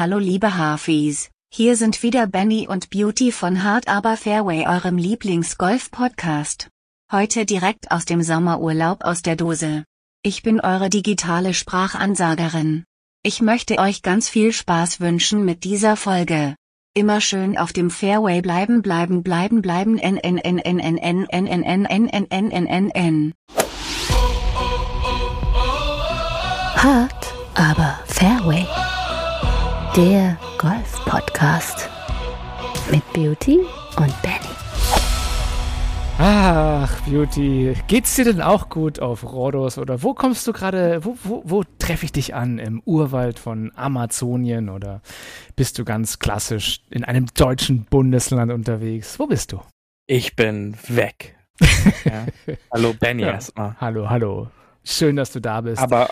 hallo liebe Hafis. Hier sind wieder Benny und Beauty von Hard Aber Fairway, eurem Lieblings-Golf-Podcast. Heute direkt aus dem Sommerurlaub aus der Dose. Ich bin eure digitale Sprachansagerin. Ich möchte euch ganz viel Spaß wünschen mit dieser Folge. Immer schön auf dem Fairway bleiben, bleiben, bleiben, bleiben, n n n n n n n n n n n n n n n Hart, aber Fairway. Der Golf-Podcast. Mit Beauty und Benny. Ach, Beauty, geht's dir denn auch gut auf Rhodos oder wo kommst du gerade, wo, wo, wo treffe ich dich an? Im Urwald von Amazonien oder bist du ganz klassisch in einem deutschen Bundesland unterwegs? Wo bist du? Ich bin weg. ja. Hallo Benny Ja. erstmal. Hallo, hallo. Schön, dass du da bist. Aber,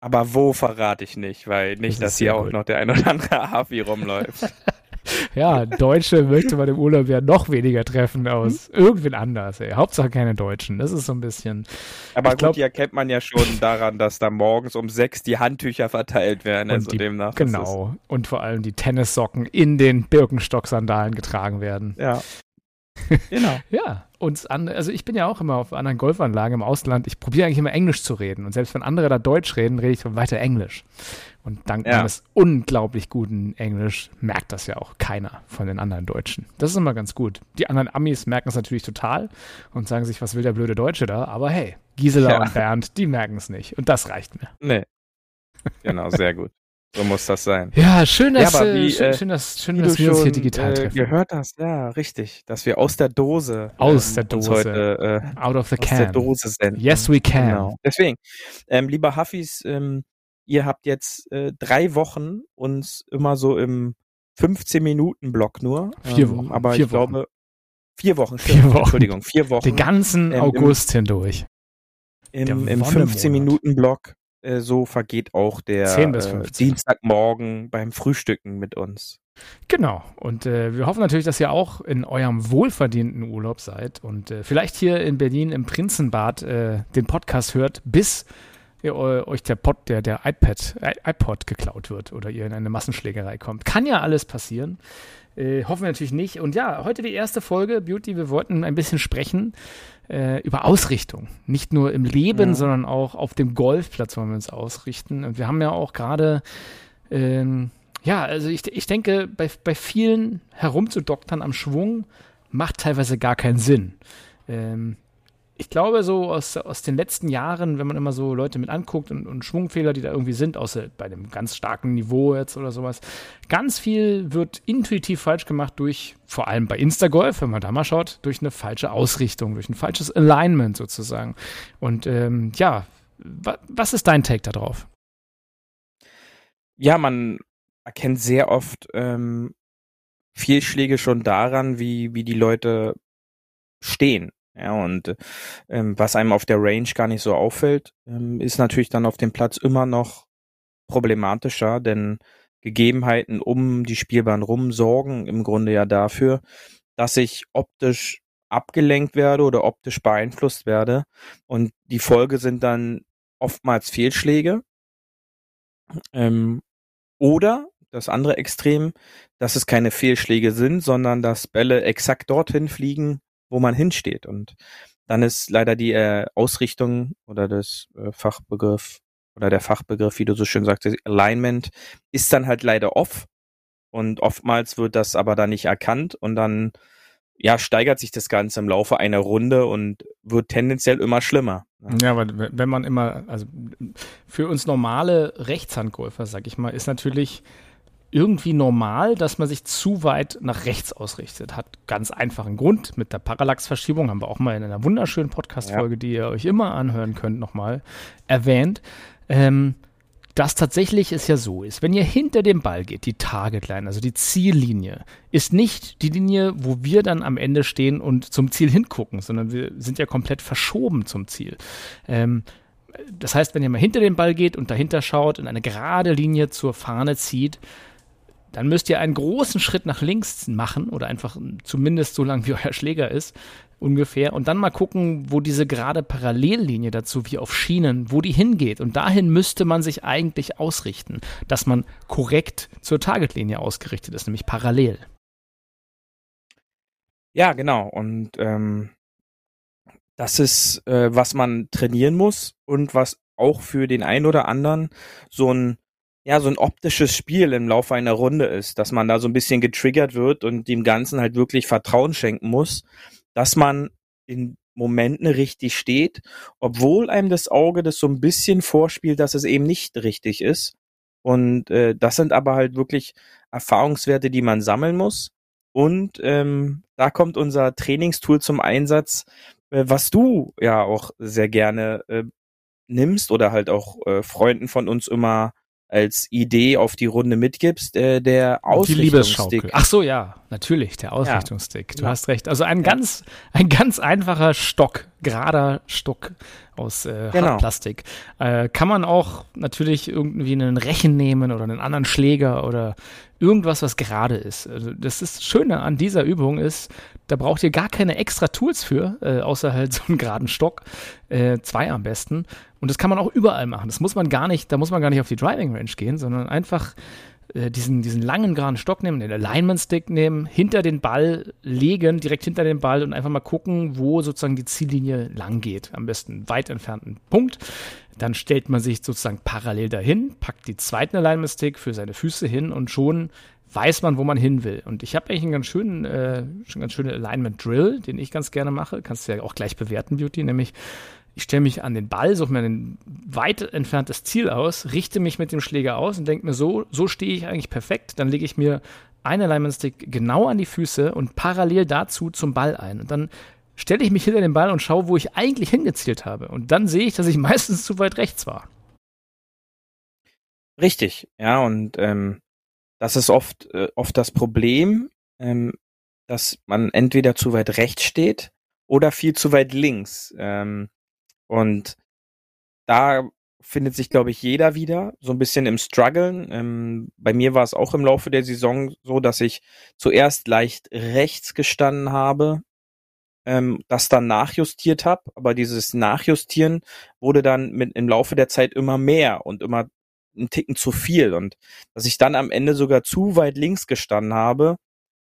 aber wo verrate ich nicht, weil Das nicht, ist dass hier auch gut. noch der ein oder andere Hafi rumläuft. ja, Deutsche möchte man im Urlaub ja noch weniger treffen aus Hm? irgendwen anders. Ey. Hauptsache keine Deutschen. Das ist so ein bisschen. Aber Ich glaub- gut, die erkennt man ja schon daran, dass da morgens um sechs die Handtücher verteilt werden. Und Also die- demnach. Genau. Und vor allem die Tennissocken in den Birkenstock-Sandalen getragen werden. Ja. Genau. Ja, uns an, also ich bin ja auch immer auf anderen Golfanlagen im Ausland. Ich probiere eigentlich immer Englisch zu reden. Und selbst wenn andere da Deutsch reden, rede ich weiter Englisch. Und dank Ja. meines unglaublich guten Englisch merkt das ja auch keiner von den anderen Deutschen. Das ist immer ganz gut. Die anderen Amis merken es natürlich total und sagen sich, was will der blöde Deutsche da? Aber hey, Gisela Ja. und Bernd, die merken es nicht. Und das reicht mir. Nee. Genau, sehr gut. So muss das sein. Ja, schön, dass, aber äh, wie, schön, äh, schön, dass, schön, dass wir uns hier schon digital äh, treffen. gehört hast, ja, richtig. Dass wir aus der Dose Aus der uns Dose. heute äh, Out of the aus der can. Dose senden. Yes, we can. Genau. Deswegen, ähm, lieber Huffis, ähm, ihr habt jetzt äh, drei Wochen uns immer so im 15-Minuten-Block nur. Vier ähm, Wochen, Aber vier ich Wochen. glaube, vier Wochen, Vier Wochen. Entschuldigung, vier Wochen. Den ganzen Ähm, im- August hindurch. Im, der im Wonnemonat. 15-Minuten-Block. Äh, so vergeht auch der 10 bis äh, 15. Dienstagmorgen beim Frühstücken mit uns. Genau. Und äh, wir hoffen natürlich, dass ihr auch in eurem wohlverdienten Urlaub seid und äh, vielleicht hier in Berlin im Prinzenbad äh, den Podcast hört, bis ihr, eu- euch der, Pod, der, der iPad, i- iPod geklaut wird oder ihr in eine Massenschlägerei kommt. Kann ja alles passieren. Äh, hoffen wir natürlich nicht. Und ja, heute die erste Folge Beauty. Wir wollten ein bisschen sprechen äh, über Ausrichtung. Nicht nur im Leben, Ja. sondern auch auf dem Golfplatz wollen wir uns ausrichten. Und wir haben ja auch gerade ähm, ja, also ich, ich denke, bei, bei vielen herumzudoktern am Schwung macht teilweise gar keinen Sinn. Ähm, ich glaube, so aus, aus den letzten Jahren, wenn man immer so Leute mit anguckt und, und Schwungfehler, die da irgendwie sind, außer bei einem ganz starken Niveau jetzt oder sowas, ganz viel wird intuitiv falsch gemacht durch, vor allem bei Instagolf, wenn man da mal schaut, durch eine falsche Ausrichtung, durch ein falsches Alignment sozusagen. Und ähm, ja, wa was ist dein Take da drauf? Ja, man erkennt sehr oft ähm, Fehlschläge schon daran, wie, wie die Leute stehen. Ja, und ähm, was einem auf der Range gar nicht so auffällt, ähm, ist natürlich dann auf dem Platz immer noch problematischer, denn Gegebenheiten um die Spielbahn rum sorgen im Grunde ja dafür, dass ich optisch abgelenkt werde oder optisch beeinflusst werde. Und die Folge sind dann oftmals Fehlschläge. Ähm, oder das andere Extrem, dass es keine Fehlschläge sind, sondern dass Bälle exakt dorthin fliegen, wo man hinsteht. Und dann ist leider die äh, Ausrichtung oder das äh, Fachbegriff oder der Fachbegriff, wie du so schön sagtest, Alignment, ist dann halt leider off. Und oftmals wird das aber dann nicht erkannt und dann ja, steigert sich das Ganze im Laufe einer Runde und wird tendenziell immer schlimmer. Ja, aber w- wenn man immer, also für uns normale Rechtshandgolfer, sag ich mal, ist natürlich irgendwie normal, dass man sich zu weit nach rechts ausrichtet. Hat ganz einfachen Grund. Mit der Parallaxverschiebung haben wir auch mal in einer wunderschönen Podcast-Folge, die ihr euch immer anhören könnt, nochmal erwähnt. Ähm, das tatsächlich ist ja so ist, wenn ihr hinter dem Ball geht, die Targetline, also die Ziellinie, ist nicht die Linie, wo wir dann am Ende stehen und zum Ziel hingucken, sondern wir sind ja komplett verschoben zum Ziel. Ähm, das heißt, wenn ihr mal hinter den Ball geht und dahinter schaut und eine gerade Linie zur Fahne zieht, dann müsst ihr einen großen Schritt nach links machen oder einfach zumindest so lang wie euer Schläger ist, ungefähr und dann mal gucken, wo diese gerade Parallellinie dazu wie auf Schienen, wo die hingeht. Und dahin müsste man sich eigentlich ausrichten, dass man korrekt zur Targetlinie ausgerichtet ist, nämlich parallel. Ja, genau. Und ähm, das ist, äh, was man trainieren muss und was auch für den einen oder anderen so ein ja, so ein optisches Spiel im Laufe einer Runde ist, dass man da so ein bisschen getriggert wird und dem Ganzen halt wirklich Vertrauen schenken muss, dass man in Momenten richtig steht, obwohl einem das Auge das so ein bisschen vorspielt, dass es eben nicht richtig ist. Und äh, das sind aber halt wirklich Erfahrungswerte, die man sammeln muss. Und ähm, da kommt unser Trainingstool zum Einsatz, äh, was du ja auch sehr gerne äh, nimmst oder halt auch äh, Freunden von uns immer als Idee auf die Runde mitgibst, äh, der Ausrichtungsstick. Ach so, ja, natürlich, der Ausrichtungsstick. Ja. Du ja. hast recht. Also ein ganz, ein ganz einfacher Stock, gerader Stock aus äh, genau. Hartplastik. Äh, kann man auch natürlich irgendwie einen Rechen nehmen oder einen anderen Schläger oder irgendwas, was gerade ist. Also das ist Schöne an dieser Übung ist, da braucht ihr gar keine extra Tools für, äh, außer halt so einen geraden Stock, äh, zwei am besten. Und das kann man auch überall machen. Das muss man gar nicht, da muss man gar nicht auf die Driving Range gehen, sondern einfach äh, diesen, diesen langen geraden Stock nehmen, den Alignment Stick nehmen, hinter den Ball legen, direkt hinter den Ball und einfach mal gucken, wo sozusagen die Ziellinie lang geht. Am besten weit entfernten Punkt. Dann stellt man sich sozusagen parallel dahin, packt die zweiten Alignment Stick für seine Füße hin und schon weiß man, wo man hin will. Und ich habe eigentlich einen ganz schönen, äh, schon ganz schönen Alignment Drill, den ich ganz gerne mache. Kannst du ja auch gleich bewerten, Beauty, nämlich ich stelle mich an den Ball, suche mir ein weit entferntes Ziel aus, richte mich mit dem Schläger aus und denke mir so, so stehe ich eigentlich perfekt. Dann lege ich mir einen Alignment Stick genau an die Füße und parallel dazu zum Ball ein. Und dann stelle ich mich hinter den Ball und schaue, wo ich eigentlich hingezielt habe. Und dann sehe ich, dass ich meistens zu weit rechts war. Richtig, ja, und ähm, das ist oft, äh, oft das Problem, ähm, dass man entweder zu weit rechts steht oder viel zu weit links. Ähm, und da findet sich, glaube ich, jeder wieder so ein bisschen im Struggeln. Ähm, bei mir war es auch im Laufe der Saison so, dass ich zuerst leicht rechts gestanden habe, ähm, das dann nachjustiert habe, aber dieses Nachjustieren wurde dann mit im Laufe der Zeit immer mehr und immer ein Ticken zu viel und dass ich dann am Ende sogar zu weit links gestanden habe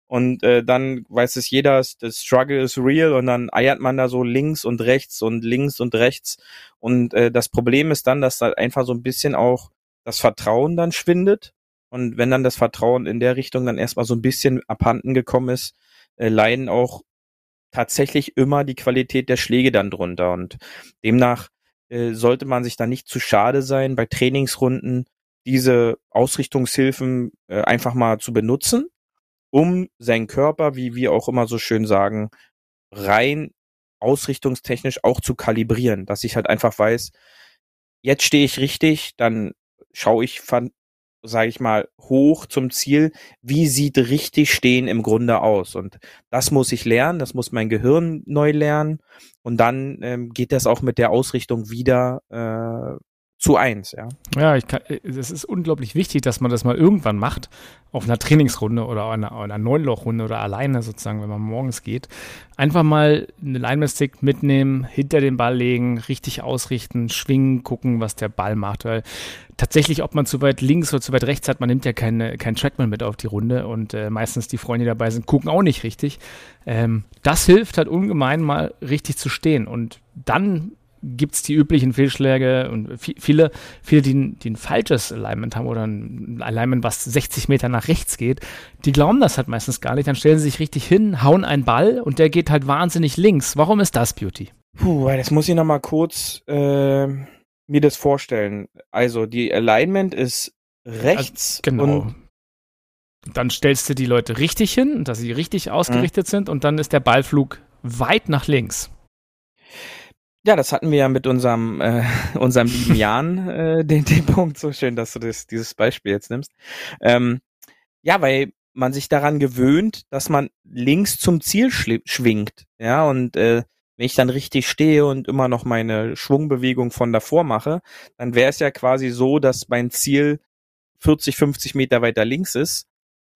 und äh, dann weiß es jeder, das Struggle is real und dann eiert man da so links und rechts und links und rechts und äh, das Problem ist dann, dass da einfach so ein bisschen auch das Vertrauen dann schwindet und wenn dann das Vertrauen in der Richtung dann erstmal so ein bisschen abhanden gekommen ist, äh, leiden auch tatsächlich immer die Qualität der Schläge dann drunter. Und demnach äh, sollte man sich da nicht zu schade sein, bei Trainingsrunden diese Ausrichtungshilfen äh, einfach mal zu benutzen, um seinen Körper, wie wir auch immer so schön sagen, rein ausrichtungstechnisch auch zu kalibrieren, dass ich halt einfach weiß, jetzt stehe ich richtig, dann schaue ich sage ich mal, hoch zum Ziel. Wie sieht richtig stehen im Grunde aus? Und das muss ich lernen, das muss mein Gehirn neu lernen. Und dann ähm, geht das auch mit der Ausrichtung wieder äh, zu eins, ja. Ja, ich kann, es ist unglaublich wichtig, dass man das mal irgendwann macht, auf einer Trainingsrunde oder einer, einer Neunlochrunde oder alleine sozusagen, wenn man morgens geht. Einfach mal eine Line-Stick mitnehmen, hinter den Ball legen, richtig ausrichten, schwingen, gucken, was der Ball macht, weil tatsächlich, ob man zu weit links oder zu weit rechts hat, man nimmt ja keine, kein Trackman mit auf die Runde und äh, meistens die Freunde, die dabei sind, gucken auch nicht richtig. Ähm, das hilft halt ungemein mal richtig zu stehen und dann gibt es die üblichen Fehlschläge und viele, viele, die, die ein falsches Alignment haben oder ein Alignment, was 60 Meter nach rechts geht, die glauben das halt meistens gar nicht. Dann stellen sie sich richtig hin, hauen einen Ball und der geht halt wahnsinnig links. Warum ist das Beauty? Puh, das muss ich nochmal kurz äh, mir das vorstellen. Also die Alignment ist rechts also, genau. und dann stellst du die Leute richtig hin, dass sie richtig ausgerichtet mhm. sind und dann ist der Ballflug weit nach links. Ja, das hatten wir ja mit unserem, äh, unserem lieben Jan, äh, den, den Punkt. So schön, dass du das, dieses Beispiel jetzt nimmst. Ähm, ja, weil man sich daran gewöhnt, dass man links zum Ziel schwingt. Ja, und äh, wenn ich dann richtig stehe und immer noch meine Schwungbewegung von davor mache, dann wäre es ja quasi so, dass mein Ziel 40, 50 Meter weiter links ist.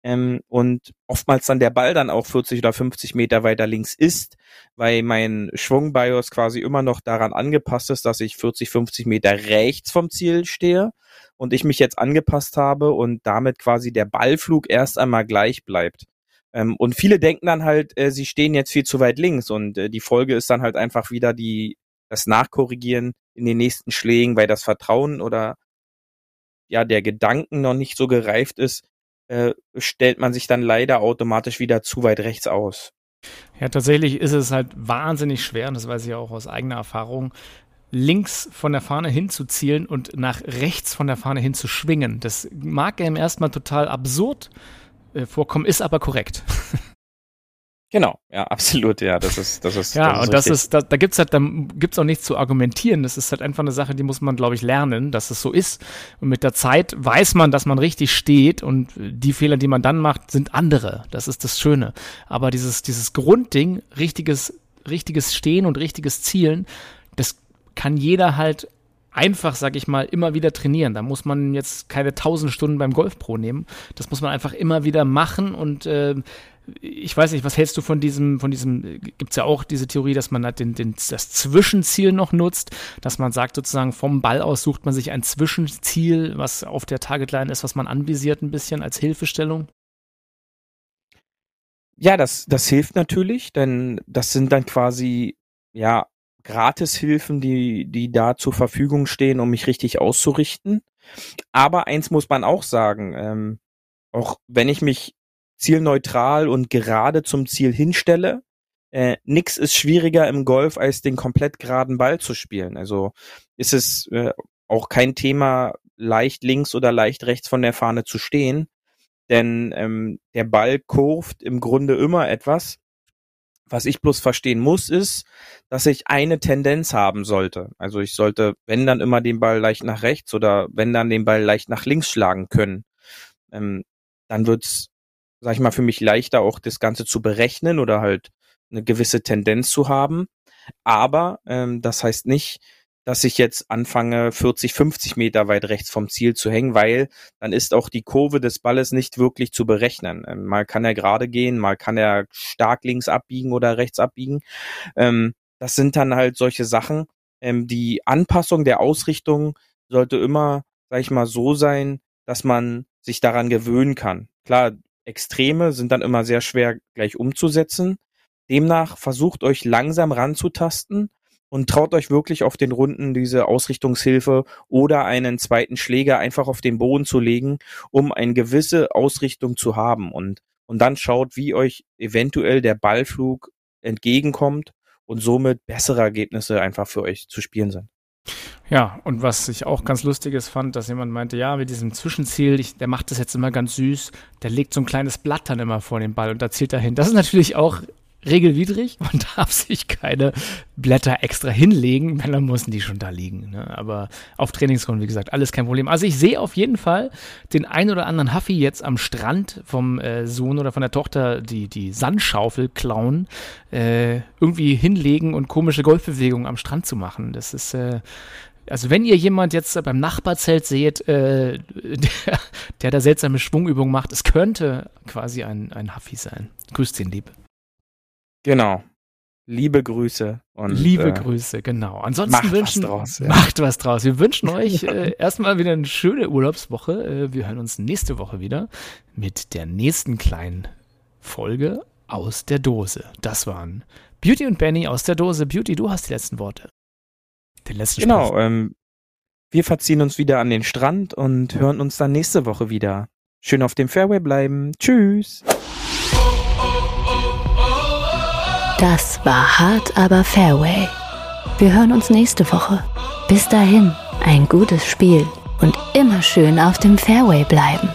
Ähm, und oftmals dann der Ball dann auch 40 oder 50 Meter weiter links ist, weil mein Schwungbios quasi immer noch daran angepasst ist, dass ich 40, 50 Meter rechts vom Ziel stehe und ich mich jetzt angepasst habe und damit quasi der Ballflug erst einmal gleich bleibt. Ähm, und viele denken dann halt, äh, sie stehen jetzt viel zu weit links und äh, die Folge ist dann halt einfach wieder die das Nachkorrigieren in den nächsten Schlägen, weil das Vertrauen oder ja der Gedanken noch nicht so gereift ist, äh, stellt man sich dann leider automatisch wieder zu weit rechts aus. Ja, tatsächlich ist es halt wahnsinnig schwer, und das weiß ich auch aus eigener Erfahrung, links von der Fahne hinzuzielen und nach rechts von der Fahne hin zu schwingen. Das mag einem erstmal total absurd äh, vorkommen, ist aber korrekt. Genau, ja, absolut, ja, das ist, das ist. Ja, das ist und das ist, da, da gibt's halt, da gibt's auch nichts zu argumentieren. Das ist halt einfach eine Sache, die muss man, glaube ich, lernen, dass es so ist. Und mit der Zeit weiß man, dass man richtig steht und die Fehler, die man dann macht, sind andere. Das ist das Schöne. Aber dieses, dieses Grundding, richtiges, richtiges Stehen und richtiges Zielen, das kann jeder halt einfach, sag ich mal, immer wieder trainieren. Da muss man jetzt keine tausend Stunden beim Golf Pro nehmen. Das muss man einfach immer wieder machen und äh, ich weiß nicht, was hältst du von diesem, von diesem, gibt es ja auch diese Theorie, dass man halt den, den, das Zwischenziel noch nutzt, dass man sagt sozusagen vom Ball aus sucht man sich ein Zwischenziel, was auf der Targetline ist, was man anvisiert ein bisschen als Hilfestellung? Ja, das, das hilft natürlich, denn das sind dann quasi, ja, Gratishilfen, die, die da zur Verfügung stehen, um mich richtig auszurichten. Aber eins muss man auch sagen, ähm, auch wenn ich mich zielneutral und gerade zum Ziel hinstelle. Äh, nix ist schwieriger im Golf, als den komplett geraden Ball zu spielen. Also ist es äh, auch kein Thema, leicht links oder leicht rechts von der Fahne zu stehen. Denn ähm, der Ball kurvt im Grunde immer etwas. Was ich bloß verstehen muss, ist, dass ich eine Tendenz haben sollte. Also ich sollte, wenn dann immer den Ball leicht nach rechts oder wenn dann den Ball leicht nach links schlagen können. Ähm, dann wird's sag ich mal, für mich leichter, auch das Ganze zu berechnen oder halt eine gewisse Tendenz zu haben. Aber ähm, das heißt nicht, dass ich jetzt anfange, 40, 50 Meter weit rechts vom Ziel zu hängen, weil dann ist auch die Kurve des Balles nicht wirklich zu berechnen. Ähm, mal kann er gerade gehen, mal kann er stark links abbiegen oder rechts abbiegen. Ähm, das sind dann halt solche Sachen. Ähm, die Anpassung der Ausrichtung sollte immer, sag ich mal, so sein, dass man sich daran gewöhnen kann. Klar, Extreme sind dann immer sehr schwer gleich umzusetzen. Demnach versucht euch langsam ranzutasten und traut euch wirklich auf den Runden diese Ausrichtungshilfe oder einen zweiten Schläger einfach auf den Boden zu legen, um eine gewisse Ausrichtung zu haben und, und dann schaut, wie euch eventuell der Ballflug entgegenkommt und somit bessere Ergebnisse einfach für euch zu spielen sind. Ja, und was ich auch ganz lustiges fand, dass jemand meinte, ja, mit diesem Zwischenziel, ich, der macht das jetzt immer ganz süß, der legt so ein kleines Blatt dann immer vor den Ball und da zielt er hin. Das ist natürlich auch regelwidrig. Man darf sich keine Blätter extra hinlegen, wenn dann müssen die schon da liegen. Ne? Aber auf Trainingsrunden, wie gesagt, alles kein Problem. Also ich sehe auf jeden Fall den ein oder anderen Huffy jetzt am Strand vom äh, Sohn oder von der Tochter die, die Sandschaufel klauen, äh, irgendwie hinlegen und komische Golfbewegungen am Strand zu machen. Das ist äh, also wenn ihr jemand jetzt beim Nachbarzelt seht, äh, der, der da seltsame Schwungübungen macht, es könnte quasi ein, ein Huffy sein. Grüßt ihn lieb. Genau. Liebe Grüße. Und, Liebe äh, Grüße, genau. Ansonsten macht wünschen, was draus, ja. macht was draus. Wir wünschen euch äh, erstmal wieder eine schöne Urlaubswoche. Äh, wir hören uns nächste Woche wieder mit der nächsten kleinen Folge aus der Dose. Das waren Beauty und Benny aus der Dose. Beauty, du hast die letzten Worte. Den letzten Genau. Ähm, wir verziehen uns wieder an den Strand und hören uns dann nächste Woche wieder. Schön auf dem Fairway bleiben. Tschüss. Das war hart, aber Fairway. Wir hören uns nächste Woche. Bis dahin, ein gutes Spiel und immer schön auf dem Fairway bleiben.